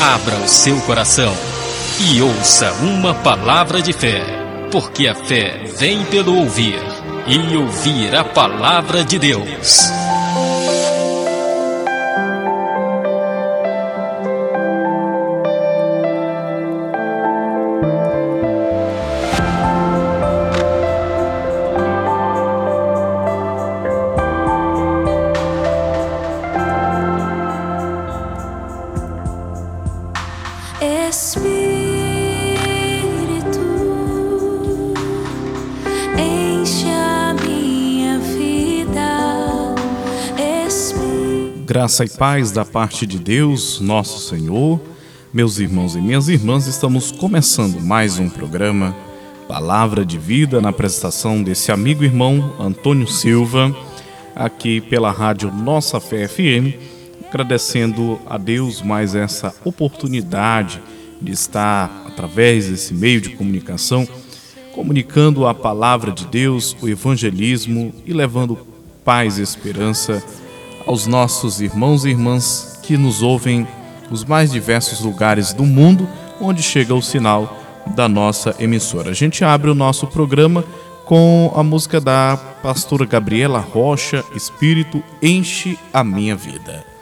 Abra o seu coração e ouça uma palavra de fé, porque a fé vem pelo ouvir e ouvir a palavra de Deus. Graça e paz da parte de Deus, nosso Senhor. Meus irmãos e minhas irmãs, estamos começando mais um programa Palavra de Vida na apresentação desse amigo irmão Antônio Silva, aqui pela rádio Nossa Fé FM, agradecendo a Deus mais essa oportunidade de estar através desse meio de comunicação comunicando a palavra de Deus, o evangelismo e levando paz e esperança aos nossos irmãos e irmãs que nos ouvem nos mais diversos lugares do mundo onde chega o sinal da nossa emissora. A gente abre o nosso programa com a música da pastora Gabriela Rocha, Espírito enche a minha vida.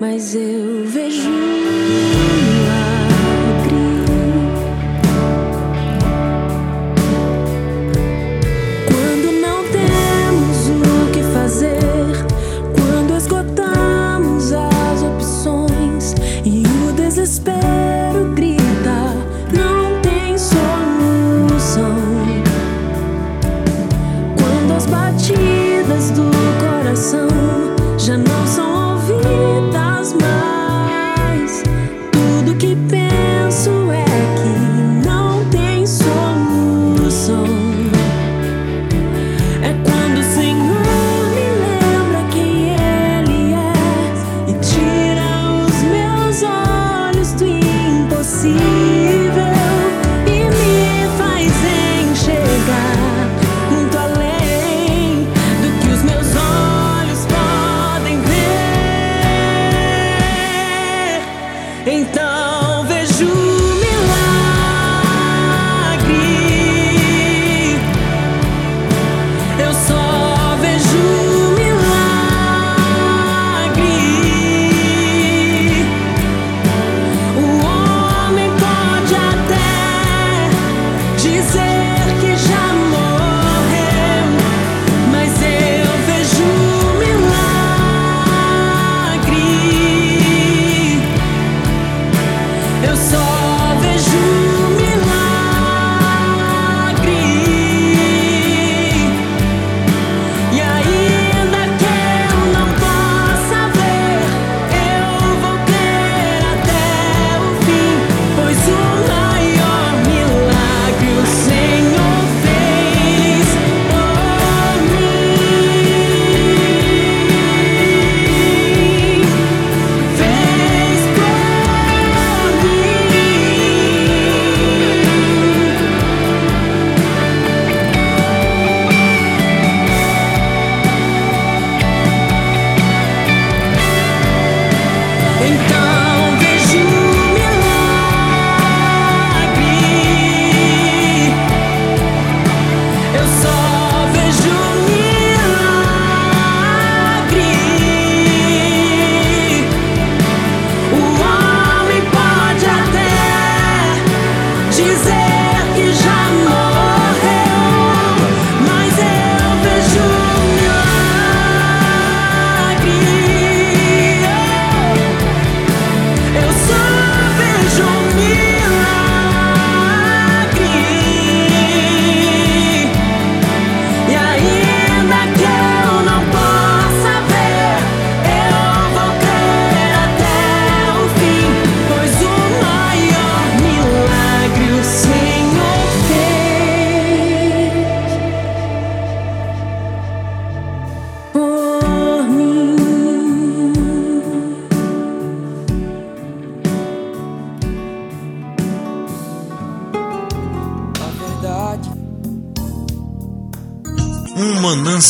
mas eu vejo.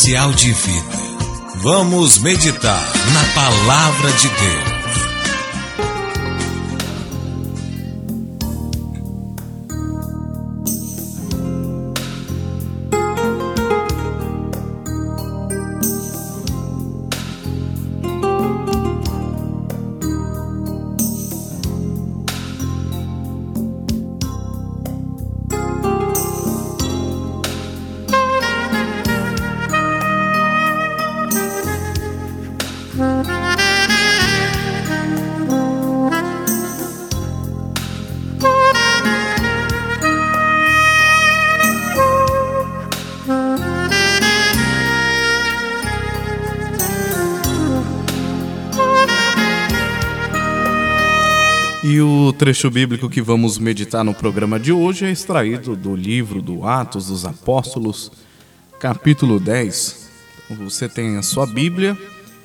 De Vida. Vamos meditar na Palavra de Deus. Trecho bíblico que vamos meditar no programa de hoje é extraído do livro do Atos dos Apóstolos, capítulo 10. Você tem a sua Bíblia,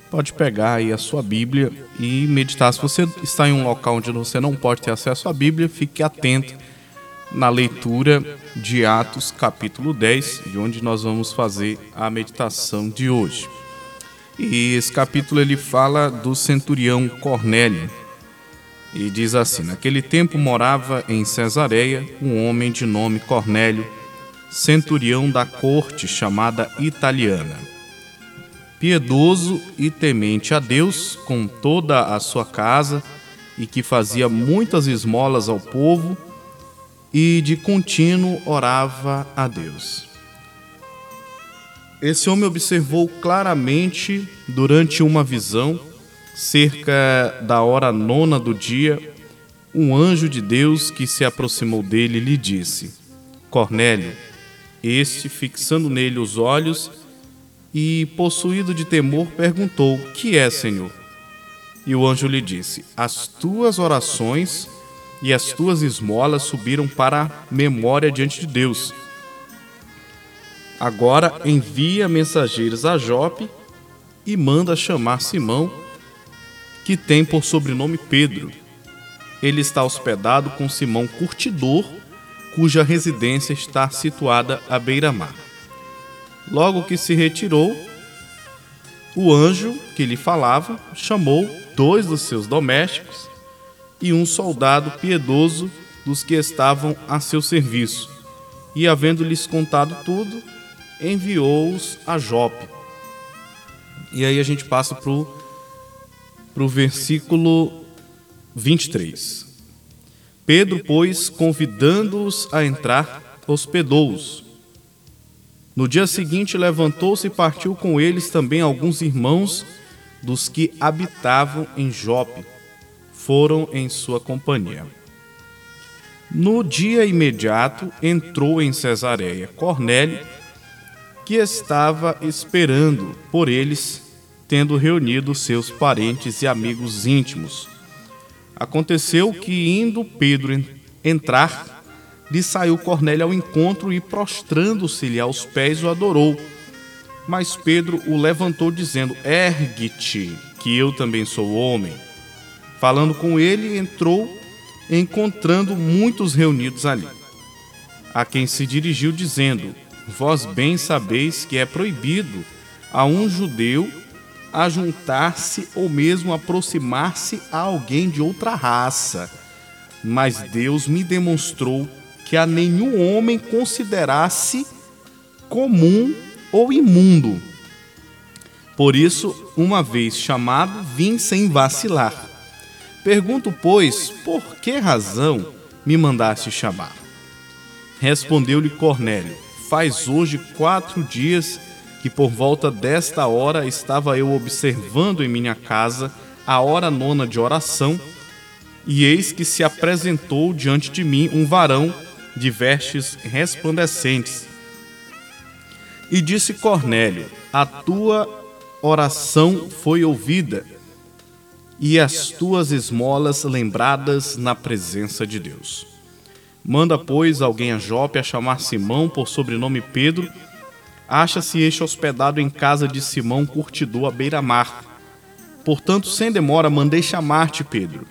pode pegar aí a sua Bíblia e meditar. Se você está em um local onde você não pode ter acesso à Bíblia, fique atento na leitura de Atos, capítulo 10, de onde nós vamos fazer a meditação de hoje. E esse capítulo ele fala do centurião Cornélio. E diz assim: Naquele tempo morava em Cesareia um homem de nome Cornélio, centurião da corte chamada italiana. Piedoso e temente a Deus com toda a sua casa, e que fazia muitas esmolas ao povo, e de contínuo orava a Deus. Esse homem observou claramente durante uma visão, cerca da hora nona do dia, um anjo de Deus que se aproximou dele lhe disse: Cornélio. Este, fixando nele os olhos e, possuído de temor, perguntou: Que é, Senhor? E o anjo lhe disse: As tuas orações e as tuas esmolas subiram para a memória diante de Deus. Agora envia mensageiros a Jope e manda chamar Simão, que tem por sobrenome Pedro. Ele está hospedado com Simão Curtidor, cuja residência está situada à beira-mar. Logo que se retirou, o anjo que lhe falava chamou dois dos seus domésticos e um soldado piedoso dos que estavam a seu serviço. E, havendo-lhes contado tudo, enviou-os a Jope. E aí a gente passa para o versículo 23. Pedro, pois, convidando-os a entrar, hospedou-os. No dia seguinte, levantou-se e partiu com eles também alguns irmãos dos que habitavam em Jope. Foram em sua companhia. No dia imediato, entrou em Cesareia Cornélio, que estava esperando por eles, tendo reunido seus parentes e amigos íntimos. Aconteceu que, indo Pedro entrar, lhe saiu Cornélio ao encontro e, prostrando-se-lhe aos pés, o adorou. Mas Pedro o levantou, dizendo: Ergue-te, que eu também sou homem. Falando com ele, entrou, encontrando muitos reunidos ali. A quem se dirigiu, dizendo: Vós bem sabeis que é proibido a um judeu ajuntar-se ou mesmo aproximar-se a alguém de outra raça. Mas Deus me demonstrou que a nenhum homem considerasse comum ou imundo. Por isso, uma vez chamado, vim sem vacilar. Pergunto, pois, por que razão me mandaste chamar? Respondeu-lhe Cornélio: Faz hoje quatro dias que por volta desta hora estava eu observando em minha casa a hora nona de oração, e eis que se apresentou diante de mim um varão de vestes resplandecentes. E disse Cornélio: A tua oração foi ouvida, e as tuas esmolas lembradas na presença de Deus. Manda, pois, alguém a Jope a chamar Simão por sobrenome Pedro. Acha-se este hospedado em casa de Simão, curtidor à beira-mar. Portanto, sem demora, mandei chamar-te, Pedro,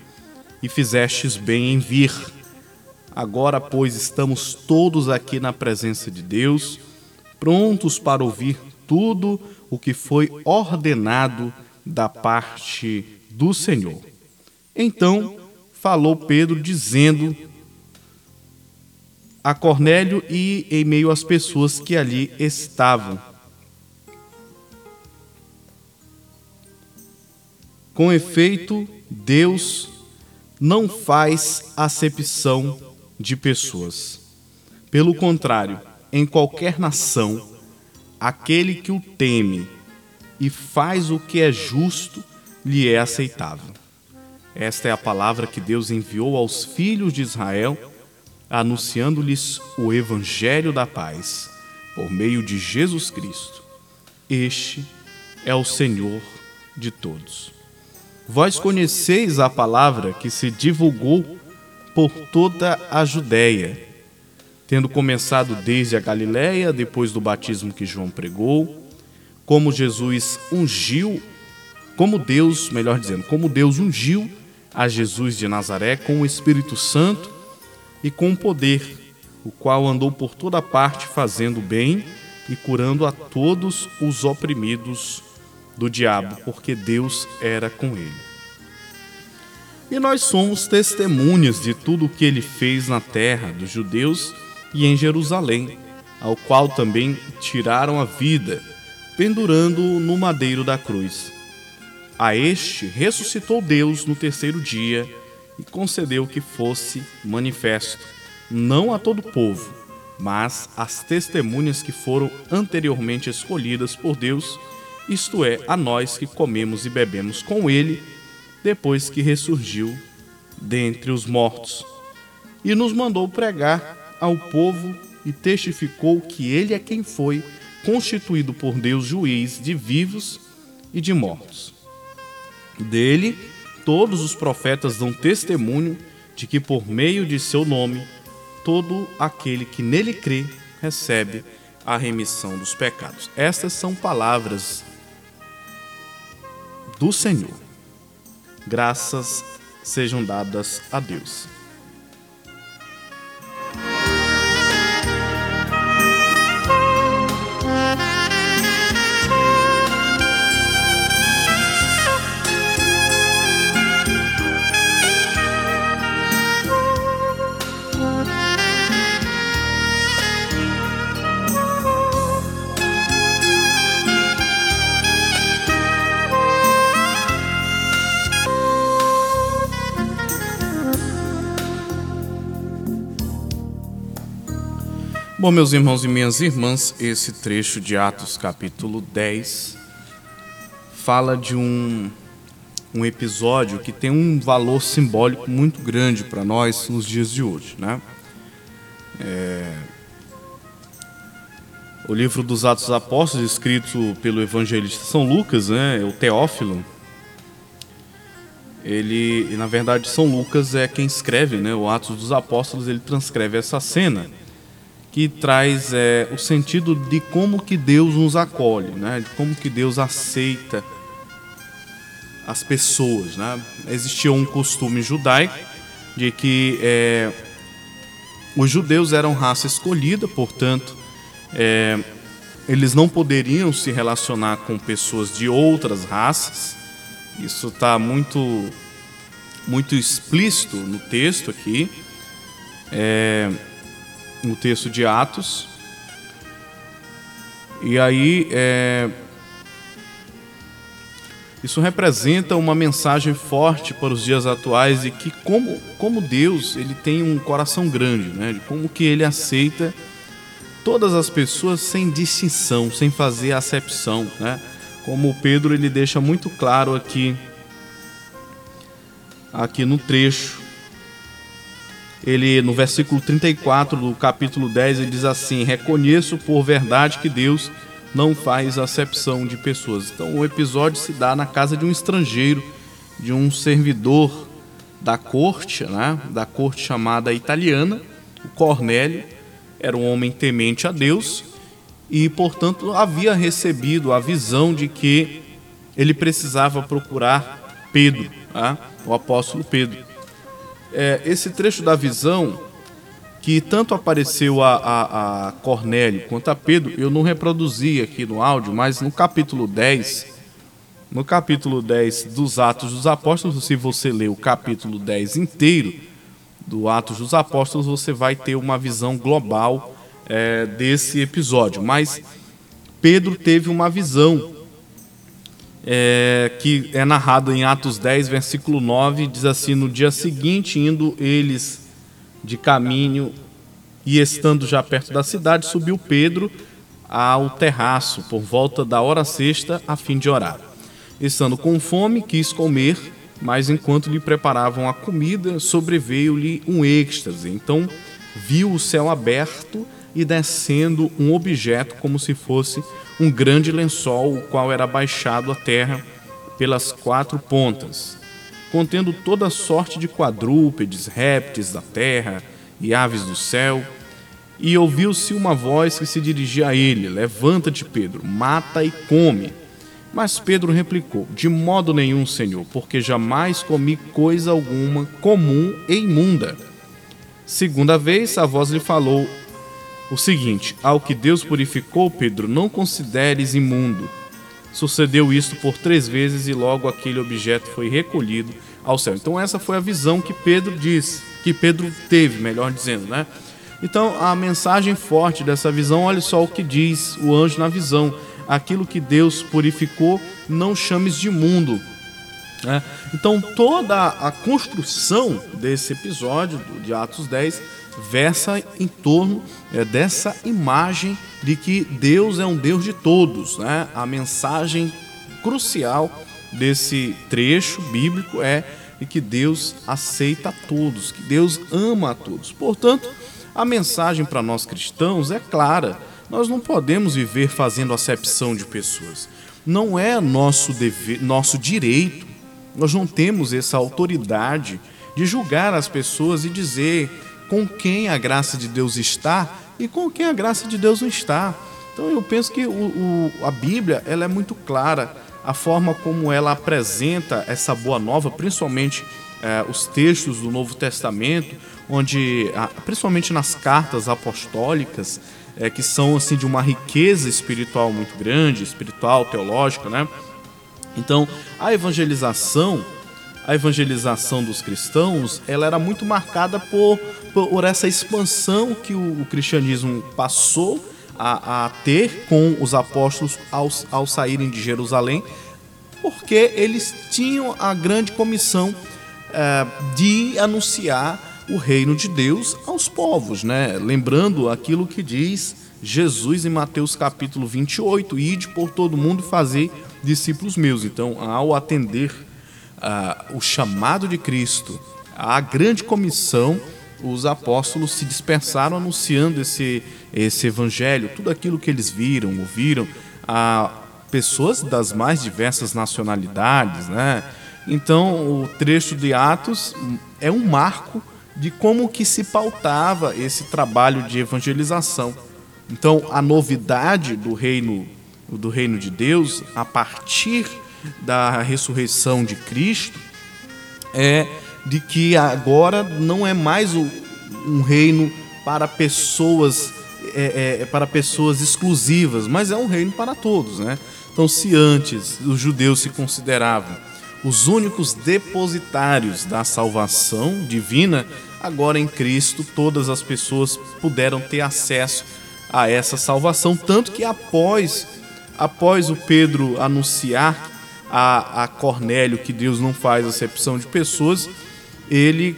e fizestes bem em vir. Agora, pois, estamos todos aqui na presença de Deus, prontos para ouvir tudo o que foi ordenado da parte do Senhor. Então falou Pedro, dizendo a Cornélio e em meio às pessoas que ali estavam. Com efeito, Deus não faz acepção de pessoas. Pelo contrário, em qualquer nação, aquele que o teme e faz o que é justo lhe é aceitável. Esta é a palavra que Deus enviou aos filhos de Israel anunciando-lhes o Evangelho da paz, por meio de Jesus Cristo. Este é o Senhor de todos. Vós conheceis a palavra que se divulgou por toda a Judéia, tendo começado desde a Galiléia, depois do batismo que João pregou, como Jesus ungiu, como Deus, melhor dizendo, como Deus ungiu a Jesus de Nazaré com o Espírito Santo e com poder, o qual andou por toda parte fazendo bem e curando a todos os oprimidos do diabo, porque Deus era com ele. E nós somos testemunhas de tudo o que ele fez na terra dos judeus e em Jerusalém, ao qual também tiraram a vida, pendurando no madeiro da cruz. A este ressuscitou Deus no terceiro dia e concedeu que fosse manifesto, não a todo o povo, mas às testemunhas que foram anteriormente escolhidas por Deus, isto é, a nós que comemos e bebemos com ele depois que ressurgiu dentre os mortos, e nos mandou pregar ao povo e testificou que ele é quem foi constituído por Deus juiz de vivos e de mortos. Dele, todos os profetas dão testemunho de que por meio de seu nome, todo aquele que nele crê recebe a remissão dos pecados. Estas são palavras do Senhor graças sejam dadas a Deus. Bom, meus irmãos e minhas irmãs, esse trecho de Atos capítulo 10 fala de um, um episódio que tem um valor simbólico muito grande para nós nos dias de hoje. Né? É... O livro dos Atos dos Apóstolos, escrito pelo evangelista São Lucas, né, o Teófilo, ele, na verdade, São Lucas é quem escreve né, o Atos dos Apóstolos, ele transcreve essa cena que traz é, o sentido de como que Deus nos acolhe, né? de como que Deus aceita as pessoas. Né? Existia um costume judaico de que é, os judeus eram raça escolhida, portanto, é, eles não poderiam se relacionar com pessoas de outras raças. Isso está muito, muito explícito no texto aqui. É, no texto de Atos. E aí, é, isso representa uma mensagem forte para os dias atuais e que como, como Deus ele tem um coração grande, né? De como que ele aceita todas as pessoas sem distinção, sem fazer acepção, né? Como Pedro ele deixa muito claro aqui aqui no trecho ele no versículo 34 do capítulo 10, ele diz assim: "Reconheço por verdade que Deus não faz acepção de pessoas". Então o episódio se dá na casa de um estrangeiro, de um servidor da corte, né? Da corte chamada italiana, o Cornélio era um homem temente a Deus e, portanto, havia recebido a visão de que ele precisava procurar Pedro, né? o apóstolo Pedro é, esse trecho da visão que tanto apareceu a, a, a, Cornélio quanto a Pedro, eu não reproduzi aqui no áudio, mas no capítulo 10, no capítulo 10 dos Atos dos Apóstolos, se você ler o capítulo 10 inteiro do Atos dos Apóstolos, você vai ter uma visão global é, desse episódio. Mas Pedro teve uma visão é, que é narrado em Atos 10, versículo 9, diz assim: No dia seguinte, indo eles de caminho e estando já perto da cidade, subiu Pedro ao terraço por volta da hora sexta, a fim de orar. Estando com fome, quis comer, mas enquanto lhe preparavam a comida, sobreveio-lhe um êxtase. Então viu o céu aberto e descendo um objeto como se fosse um grande lençol, o qual era baixado à terra pelas quatro pontas. contendo toda sorte de quadrúpedes, répteis da terra e aves do céu. E ouviu-se uma voz que se dirigia a ele: Levanta-te, Pedro, mata e come. Mas Pedro replicou: De modo nenhum, Senhor, porque jamais comi coisa alguma comum e imunda. Segunda vez, a voz lhe falou o seguinte: Ao que Deus purificou, Pedro, não consideres imundo. Sucedeu isto por três vezes e logo aquele objeto foi recolhido ao céu. Então essa foi a visão que Pedro diz, que Pedro teve, melhor dizendo, né? Então a mensagem forte dessa visão, olha só o que diz o anjo na visão: aquilo que Deus purificou, não chames de imundo. né? Então toda a construção desse episódio de Atos 10 versa em torno é, dessa imagem de que Deus é um Deus de todos. Né? A mensagem crucial desse trecho bíblico é de que Deus aceita a todos, que Deus ama a todos. Portanto, a mensagem para nós cristãos é clara. Nós não podemos viver fazendo acepção de pessoas. Não é nosso dever, nosso direito. Nós não temos essa autoridade de julgar as pessoas e dizer com quem a graça de Deus está e com quem a graça de Deus não está. Então eu penso que o, o, a Bíblia ela é muito clara, a forma como ela apresenta essa boa nova, principalmente eh, os textos do Novo Testamento, onde, ah, principalmente nas cartas apostólicas, eh, que são assim de uma riqueza espiritual muito grande, espiritual, teológica, né? Então, a evangelização, a evangelização dos cristãos, ela era muito marcada por, por essa expansão que o, o cristianismo passou a, a, ter com os apóstolos ao, ao saírem de Jerusalém, porque eles tinham a grande comissão eh, de anunciar o reino de Deus aos povos, né? Lembrando aquilo que diz Jesus em Mateus capítulo 28, ide por todo mundo fazer discípulos meus. Então, ao atender ah, o chamado de Cristo, a grande comissão, os apóstolos se dispersaram anunciando esse, esse evangelho, tudo aquilo que eles viram, ouviram, a pessoas das mais diversas nacionalidades, né? Então, o trecho de Atos é um marco de como que se pautava esse trabalho de evangelização. Então, a novidade do reino do reino de Deus a partir da ressurreição de Cristo é de que agora não é mais um reino para pessoas é, é, para pessoas exclusivas, mas é um reino para todos, né? Então, se antes os judeus se consideravam os únicos depositários da salvação divina, agora em Cristo todas as pessoas puderam ter acesso a essa salvação, tanto que após após o Pedro anunciar a, a Cornélio que Deus não faz acepção de pessoas, ele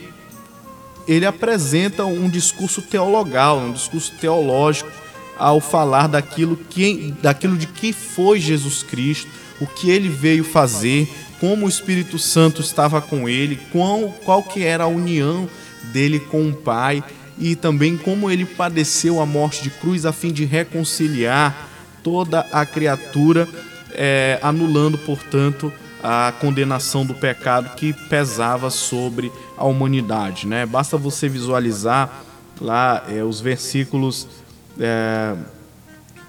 ele apresenta um discurso teologal, um discurso teológico ao falar daquilo que daquilo de que foi Jesus Cristo, o que ele veio fazer, como o Espírito Santo estava com ele, qual, qual que era a união dele com o Pai e também como ele padeceu a morte de cruz a fim de reconciliar toda a criatura, eh, anulando, portanto, a condenação do pecado que pesava sobre a humanidade. Né? Basta você visualizar lá eh, os versículos eh,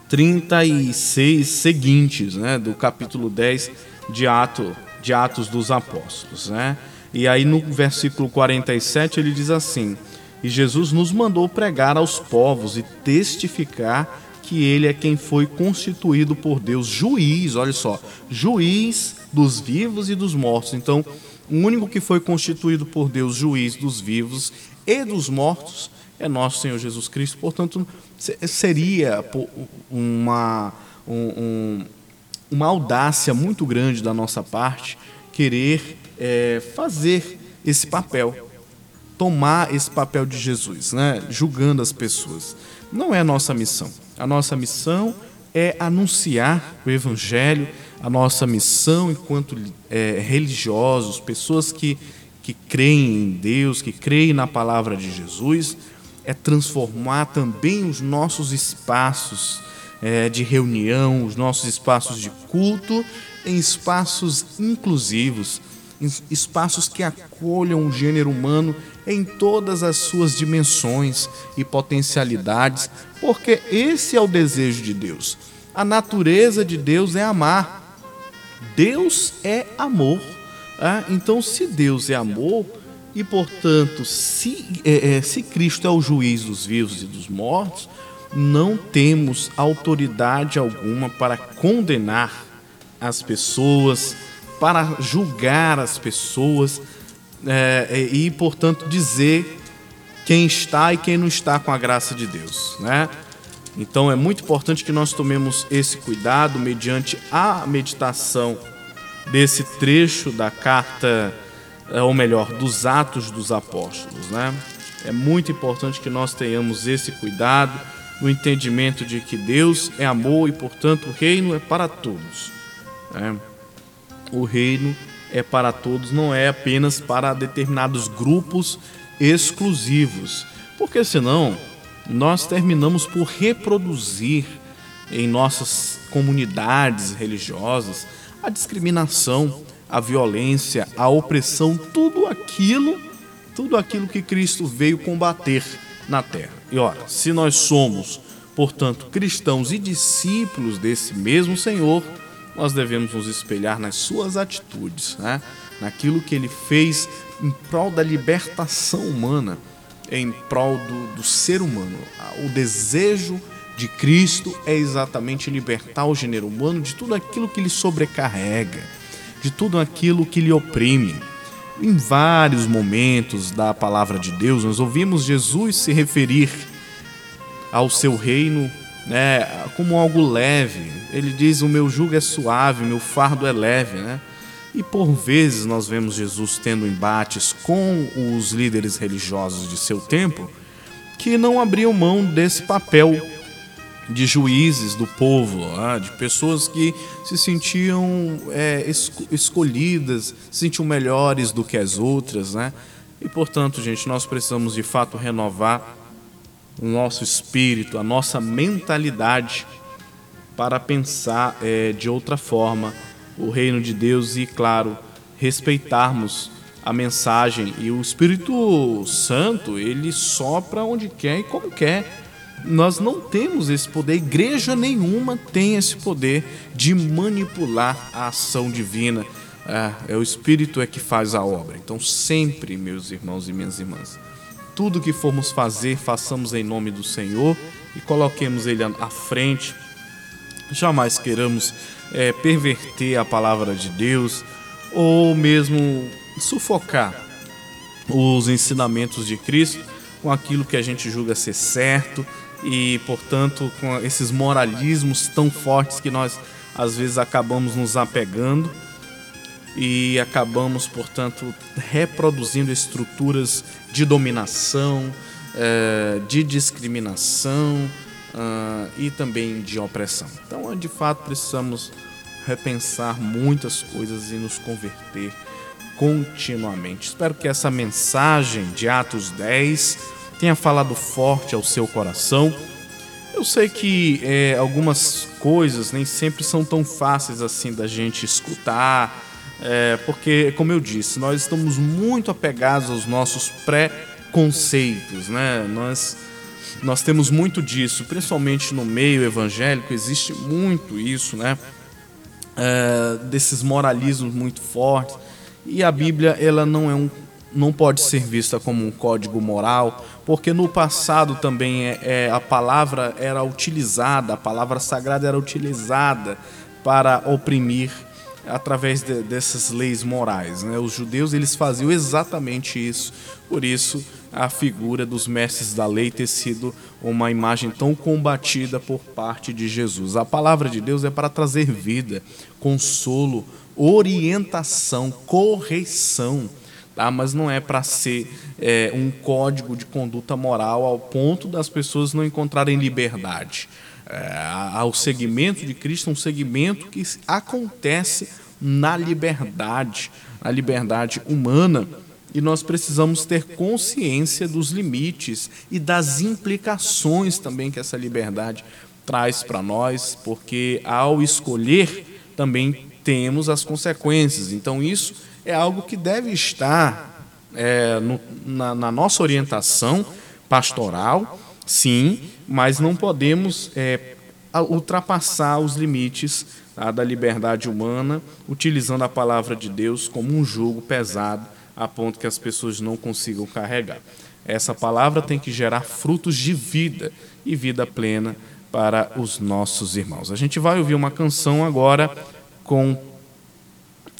36 seguintes né? do capítulo 10 de, Ato, de Atos dos Apóstolos. Né? E aí no versículo 47 ele diz assim: E Jesus nos mandou pregar aos povos e testificar que ele é quem foi constituído por Deus juiz, olha só, juiz dos vivos e dos mortos. Então, o único que foi constituído por Deus juiz dos vivos e dos mortos é nosso Senhor Jesus Cristo. Portanto, se- seria uma um- um- uma audácia muito grande da nossa parte querer eh, fazer esse papel tomar esse papel de Jesus, né? julgando as pessoas. Não é a nossa missão. A nossa missão é anunciar o Evangelho, a nossa missão enquanto é, religiosos, pessoas que, que creem em Deus, que creem na palavra de Jesus, é transformar também os nossos espaços é, de reunião, os nossos espaços de culto, em espaços inclusivos, es- espaços que acolham o gênero humano em todas as suas dimensões e potencialidades, porque esse é o desejo de Deus. A natureza de Deus é amar. Deus é amor. ah, Então, se Deus é amor, e portanto, se, é, é, se Cristo é o juiz dos vivos e dos mortos, não temos autoridade alguma para condenar as pessoas, para julgar as pessoas é, é, e, portanto, dizer quem está e quem não está com a graça de Deus, né? Então é muito importante que nós tomemos esse cuidado mediante a meditação desse trecho da carta, eh, ou melhor, dos Atos dos Apóstolos, né? É muito importante que nós tenhamos esse cuidado no entendimento de que Deus é amor e, portanto, o reino é para todos. né? O reino é para todos, não é apenas para determinados grupos exclusivos, porque senão nós terminamos por reproduzir em nossas comunidades religiosas a discriminação, a violência, a opressão, tudo aquilo, tudo aquilo que Cristo veio combater na terra. E ora, se nós somos, portanto, cristãos e discípulos desse mesmo Senhor, nós devemos nos espelhar nas suas atitudes, né? naquilo que ele fez em prol da libertação humana, em prol do, do ser humano. O desejo de Cristo é exatamente libertar o gênero humano de tudo aquilo que lhe sobrecarrega, de tudo aquilo que lhe oprime. Em vários momentos da palavra de Deus, nós ouvimos Jesus se referir ao seu reino né, como algo leve. Ele diz: O meu jugo é suave, meu fardo é leve. Né? E por vezes nós vemos Jesus tendo embates com os líderes religiosos de seu tempo que não abriam mão desse papel de juízes do povo, ah, de pessoas que se sentiam é, esco- escolhidas, se sentiam melhores do que as outras, né? E portanto, gente, nós precisamos de fato renovar o nosso espírito, a nossa mentalidade para pensar é, de outra forma o reino de Deus e, claro, respeitarmos a mensagem. E o Espírito Santo, ele sopra onde quer e como quer. Nós não temos esse poder, igreja nenhuma tem esse poder de manipular a ação divina. Ah, é o Espírito é que faz a obra. Então, sempre, meus irmãos e minhas irmãs, tudo que formos fazer, façamos em nome do Senhor e coloquemos Ele à frente. Jamais queiramos eh, perverter a palavra de Deus ou mesmo sufocar os ensinamentos de Cristo com aquilo que a gente julga ser certo e, portanto, com esses moralismos tão fortes que nós às vezes acabamos nos apegando e acabamos, portanto, reproduzindo estruturas de dominação, eh, de discriminação ah, e também de opressão. Então, de fato, precisamos repensar muitas coisas e nos converter continuamente. Espero que essa mensagem de Atos 10 tenha falado forte ao seu coração. Eu sei que é, algumas coisas nem sempre são tão fáceis assim da gente escutar, é, porque, como eu disse, nós estamos muito apegados aos nossos pré-conceitos, né? Nós, nós temos muito disso, principalmente no meio evangélico, existe muito isso, né? É, desses moralismos muito fortes. E a Bíblia, ela não é um não pode ser vista como um código moral, porque no passado também é, é, a palavra era utilizada, a palavra sagrada era utilizada para oprimir através de, dessas leis morais. Né? Os judeus eles faziam exatamente isso, por isso a figura dos mestres da lei ter sido uma imagem tão combatida por parte de Jesus. A palavra de Deus é para trazer vida, consolo, orientação, correção tá? mas não é para ser é, um código de conduta moral ao ponto das pessoas não encontrarem liberdade. É, o segmento de Cristo um segmento que acontece na liberdade, na liberdade humana, e nós precisamos ter consciência dos limites e das implicações também que essa liberdade traz para nós, porque ao escolher também temos as consequências. Então isso é algo que deve estar é, no- na, na nossa orientação pastoral, sim, mas não podemos é, ultrapassar os limites tá, da liberdade humana, utilizando a palavra de Deus como um jugo pesado, a ponto que as pessoas não consigam carregar. Essa palavra tem que gerar frutos de vida e vida plena para os nossos irmãos. A gente vai ouvir uma canção agora com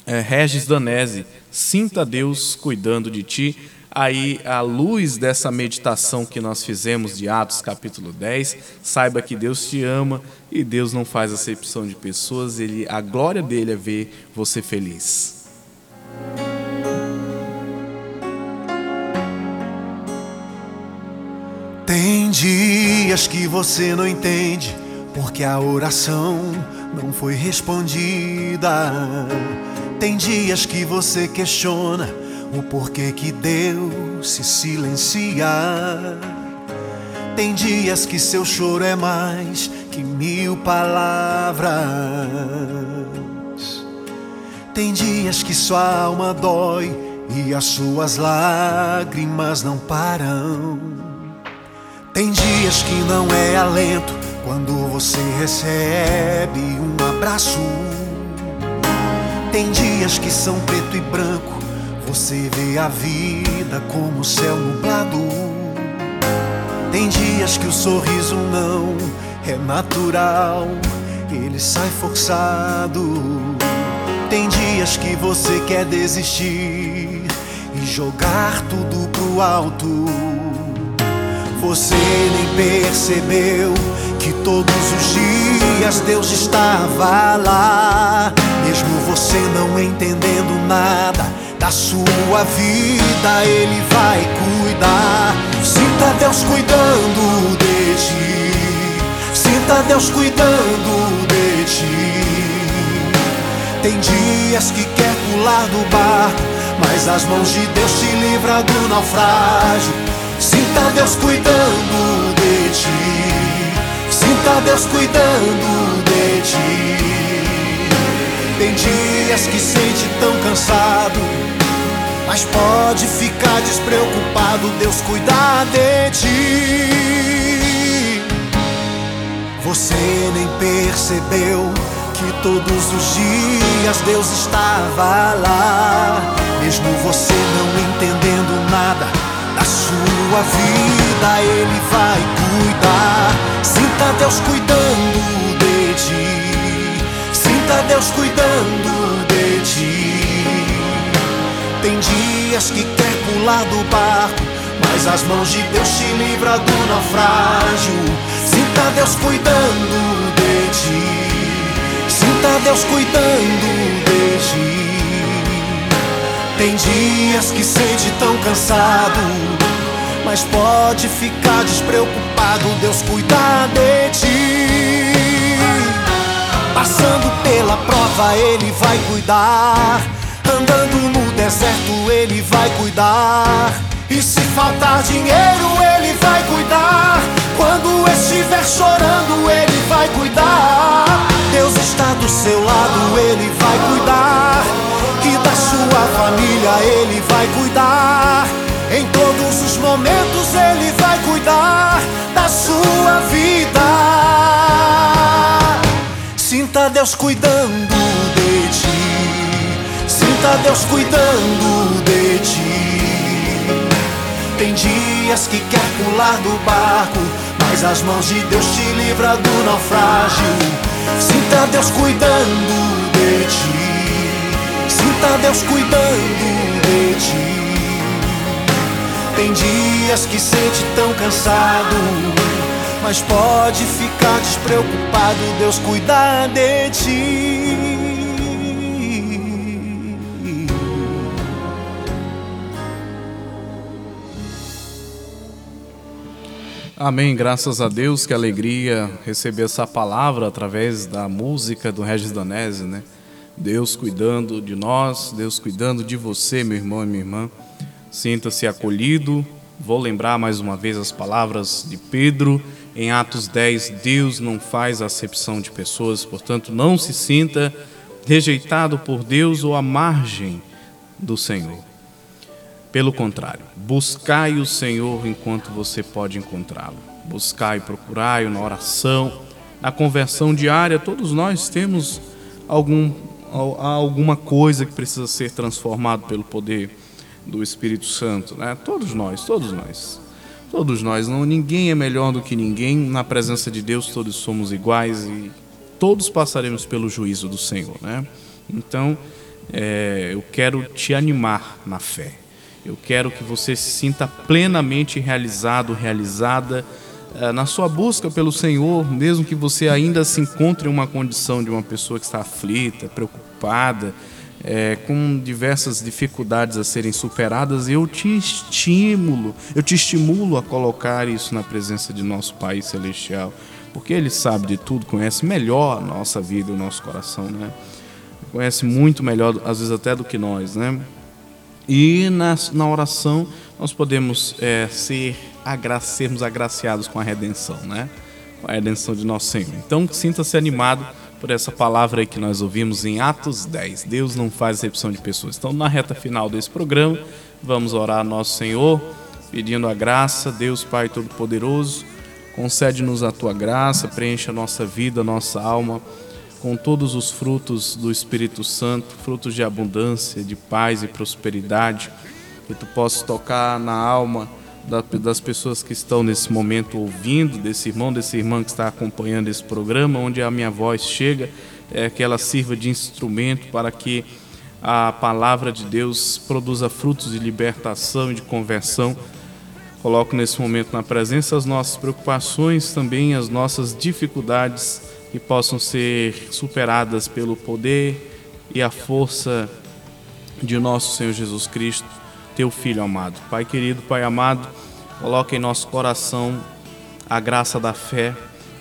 é, Regis Danese, Sinta Deus cuidando de ti. Aí, à luz dessa meditação que nós fizemos de Atos capítulo 10, saiba que Deus te ama e Deus não faz acepção de pessoas, ele, a glória dele é ver você feliz. Tem dias que você não entende porque a oração não foi respondida. Tem dias que você questiona o porquê que Deus se silencia. Tem dias que seu choro é mais que mil palavras. Tem dias que sua alma dói e as suas lágrimas não param. Tem dias que não é alento quando você recebe um abraço. Tem dias que são preto e branco, você vê a vida como céu nublado. Tem dias que o sorriso não é natural, ele sai forçado. Tem dias que você quer desistir e jogar tudo pro alto. Você nem percebeu que todos os dias Deus estava lá, mesmo você não entendendo nada da sua vida, Ele vai cuidar. Sinta Deus cuidando de ti, sinta Deus cuidando de ti. Tem dias que quer pular do barco, mas as mãos de Deus te livra do naufrágio. Sinta Deus cuidando de ti. Sinta Deus cuidando de ti. Tem dias que sente tão cansado, mas pode ficar despreocupado. Deus cuidar de ti. Você nem percebeu que todos os dias Deus estava lá, mesmo você não entendendo nada da sua vida, Ele vai cuidar. Sinta Deus cuidando de ti, sinta Deus cuidando de ti. Tem dias que quer pular do barco, mas as mãos de Deus te livra do naufrágio. Sinta Deus cuidando de ti, sinta Deus cuidando de ti. Tem dias que sente tão cansado, mas pode ficar despreocupado. Deus cuida de ti. Passando pela prova, Ele vai cuidar. Andando no deserto, Ele vai cuidar. E se faltar dinheiro, Ele vai cuidar. Quando estiver chorando, Ele vai cuidar. Deus está do seu lado, Ele vai cuidar. Sua família, Ele vai cuidar. Em todos os momentos, Ele vai cuidar da sua vida. Sinta Deus cuidando de ti. Sinta Deus cuidando de ti. Tem dias que quer pular do barco, mas as mãos de Deus te livra do naufrágio. Sinta Deus cuidando de ti. Sinta Deus cuidando de ti. Tem dias que sente tão cansado, mas pode ficar despreocupado. Deus cuida de ti. Amém, graças a Deus, que alegria receber essa palavra através da música do Regis Danese, né? Deus cuidando de nós, Deus cuidando de você, meu irmão e minha irmã. Sinta-se acolhido. Vou lembrar mais uma vez as palavras de Pedro em Atos 10: Deus não faz acepção de pessoas, portanto, não se sinta rejeitado por Deus ou à margem do Senhor. Pelo contrário, buscai o Senhor enquanto você pode encontrá-lo. Buscai, procurai na oração, na conversão diária. Todos nós temos algum, al- alguma coisa que precisa ser transformado pelo poder do Espírito Santo, né? Todos nós, todos nós. Todos nós, não ninguém é melhor do que ninguém. Na presença de Deus todos somos iguais e todos passaremos pelo juízo do Senhor, né? Então, é, eu quero te animar na fé. Eu quero que você se sinta plenamente realizado, realizada na sua busca pelo Senhor, mesmo que você ainda se encontre em uma condição de uma pessoa que está aflita, preocupada, eh, com diversas dificuldades a serem superadas, eu te estimulo, eu te estimulo a colocar isso na presença de nosso Pai Celestial, porque Ele sabe de tudo, conhece melhor a nossa vida e o nosso coração, né? Conhece muito melhor, às vezes até do que nós, né? E na, na oração nós podemos é, ser agra sermos agraciados com a redenção, né? Com a redenção de nosso Senhor. Então sinta-se animado por essa palavra aí que nós ouvimos em Atos 10. Deus não faz exceção de pessoas. Então, na reta final desse programa, vamos orar a nosso Senhor, pedindo a graça, Deus Pai Todo-Poderoso, concede-nos a tua graça, preencha a nossa vida, a nossa alma com todos os frutos do Espírito Santo, frutos de abundância, de paz e prosperidade, que tu possas tocar na alma da- das pessoas que estão nesse momento ouvindo, desse irmão, desse irmã que está acompanhando esse programa, onde a minha voz chega, é, que ela sirva de instrumento para que a palavra de Deus produza frutos de libertação e de conversão. Coloco nesse momento na presença as nossas preocupações, também as nossas dificuldades que possam ser superadas pelo poder e a força de nosso Senhor Jesus Cristo, teu Filho amado. Pai querido, Pai amado, coloca em nosso coração a graça da fé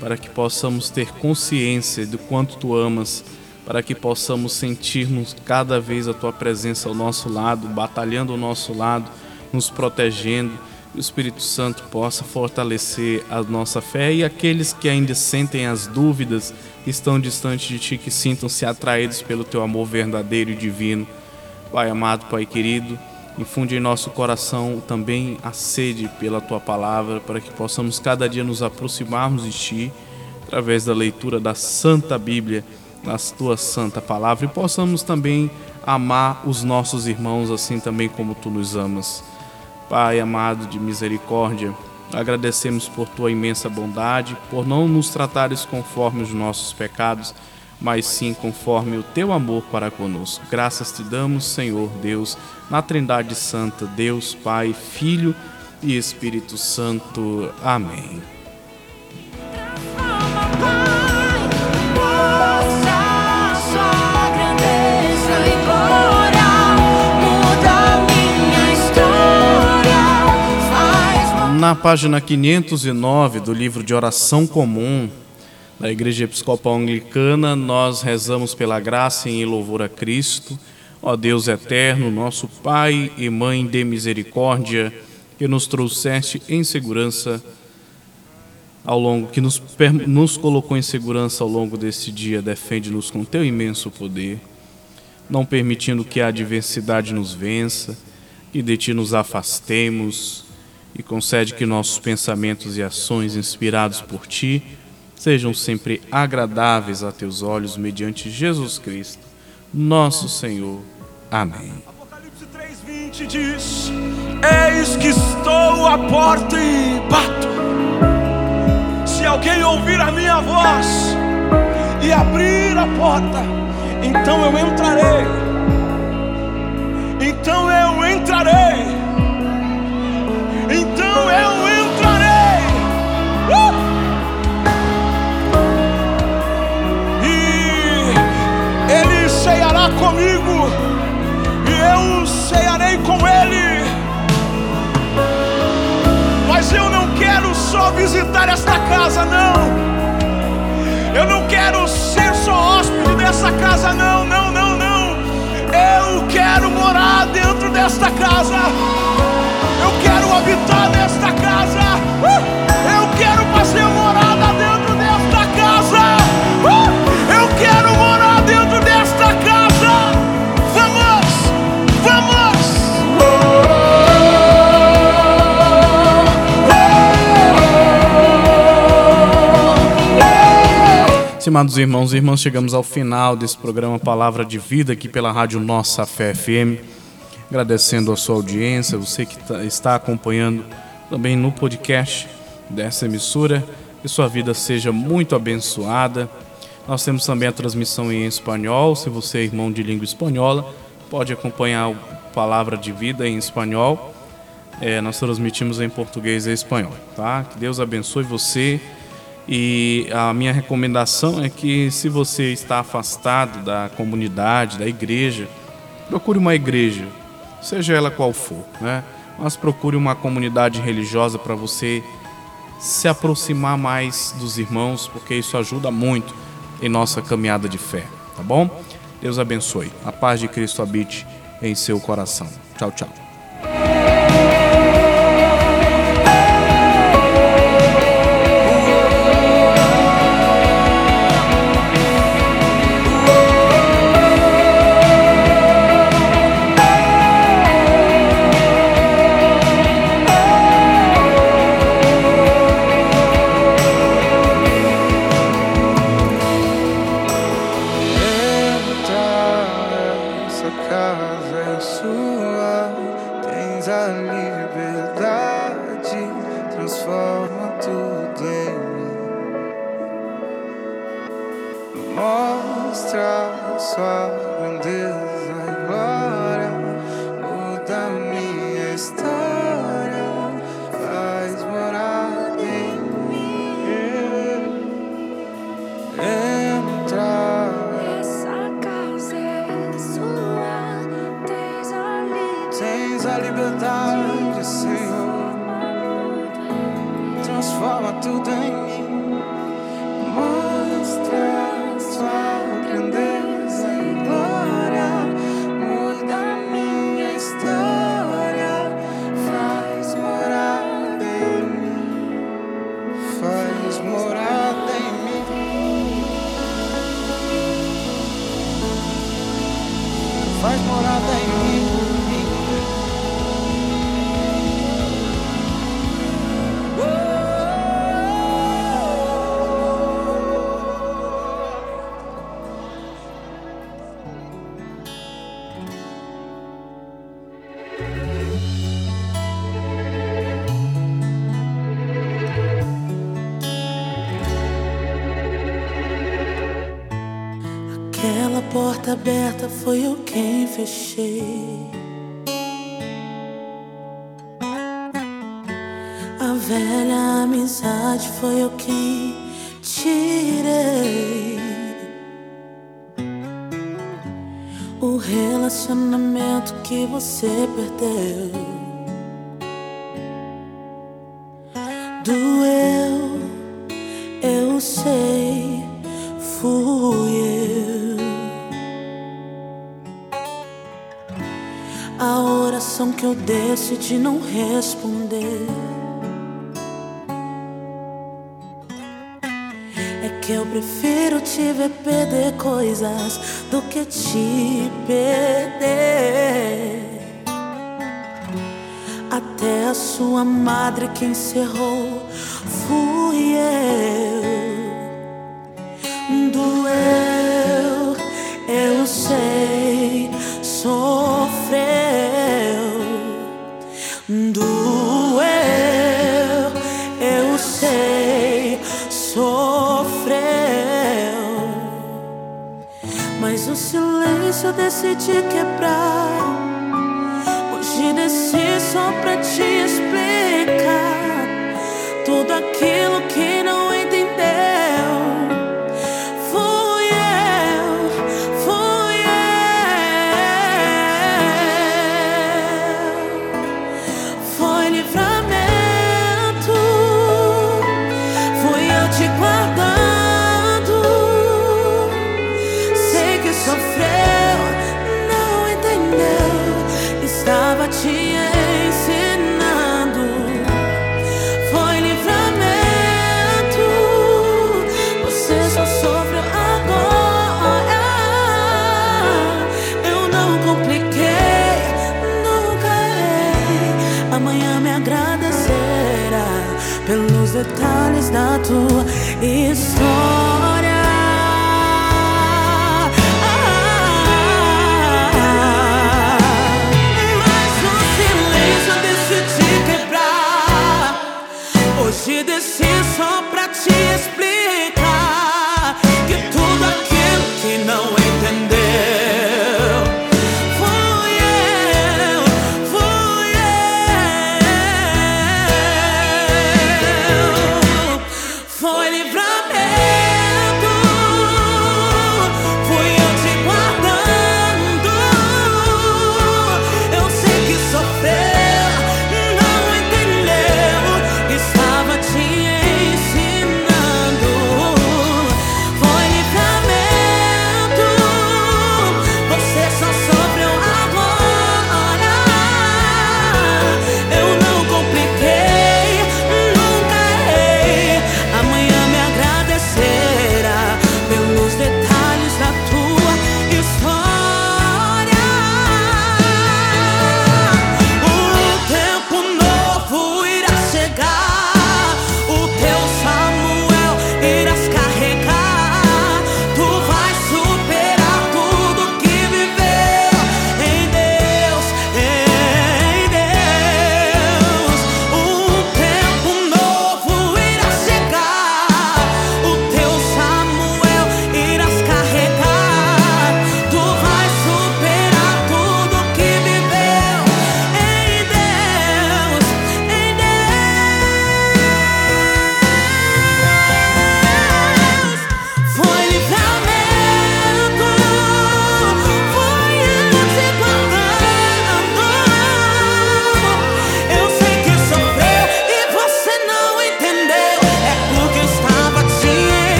para que possamos ter consciência do quanto tu amas, para que possamos sentirmos cada vez a tua presença ao nosso lado, batalhando ao nosso lado, nos protegendo. Que o Espírito Santo possa fortalecer a nossa fé e aqueles que ainda sentem as dúvidas, estão distantes de ti, que sintam-se atraídos pelo teu amor verdadeiro e divino. Pai amado, Pai querido, infunde em nosso coração também a sede pela tua palavra, para que possamos cada dia nos aproximarmos de ti através da leitura da Santa Bíblia, nas tua santa palavra, e possamos também amar os nossos irmãos assim também como tu nos amas. Pai amado de misericórdia, agradecemos por tua imensa bondade, por não nos tratares conforme os nossos pecados, mas sim conforme o teu amor para conosco. Graças te damos, Senhor Deus, na Trindade Santa, Deus, Pai, Filho e Espírito Santo. Amém. Na página 509 do livro de oração comum da Igreja Episcopal Anglicana, nós rezamos pela graça e louvor a Cristo. Ó Deus eterno, nosso Pai e Mãe de misericórdia, que nos trouxeste em segurança ao longo que nos, nos colocou em segurança ao longo deste dia, defende-nos com teu imenso poder, não permitindo que a adversidade nos vença, que de ti nos afastemos e concede que nossos pensamentos e ações inspirados por ti sejam sempre agradáveis a teus olhos mediante Jesus Cristo, nosso Senhor. Amém. Apocalipse 3:20 diz: Eis que estou à porta e bato. Se alguém ouvir a minha voz e abrir a porta, então eu entrarei. Então eu entrarei. Comigo e eu cearei com ele. Mas eu não quero só visitar esta casa, não. Eu não quero ser só hóspede dessa casa, não, não, não, não. Eu quero morar dentro desta casa. Eu quero habitar nesta casa. Uh! Eu quero fazer morada dentro Estimados irmãos e irmãs, chegamos ao final desse programa Palavra de Vida aqui pela Rádio Nossa Fé FM. Agradecendo a sua audiência, você que tá- está acompanhando também no podcast dessa emissora. Que sua vida seja muito abençoada. Nós temos também a transmissão em espanhol. Se você é irmão de língua espanhola, pode acompanhar o Palavra de Vida em espanhol. É, nós transmitimos em português e espanhol, tá? Que Deus abençoe você. E a minha recomendação é que se você está afastado da comunidade, da igreja, procure uma igreja, seja ela qual for, né? Mas procure uma comunidade religiosa para você se aproximar mais dos irmãos, porque isso ajuda muito em nossa caminhada de fé, tá bom? Deus abençoe. A paz de Cristo habite em seu coração. Tchau, tchau. Senhor. Transforma tudo em mim. Foi eu quem fechei. A velha amizade foi eu quem tirei. O relacionamento que você perdeu decidi não responder é que eu prefiro te ver perder coisas do que te perder. Até a sua madre que encerrou fui eu. Decidi quebrar. Hoje desci só pra te detalhes da tua história. Mas o silêncio decidi quebrar. Hoje desci só pra.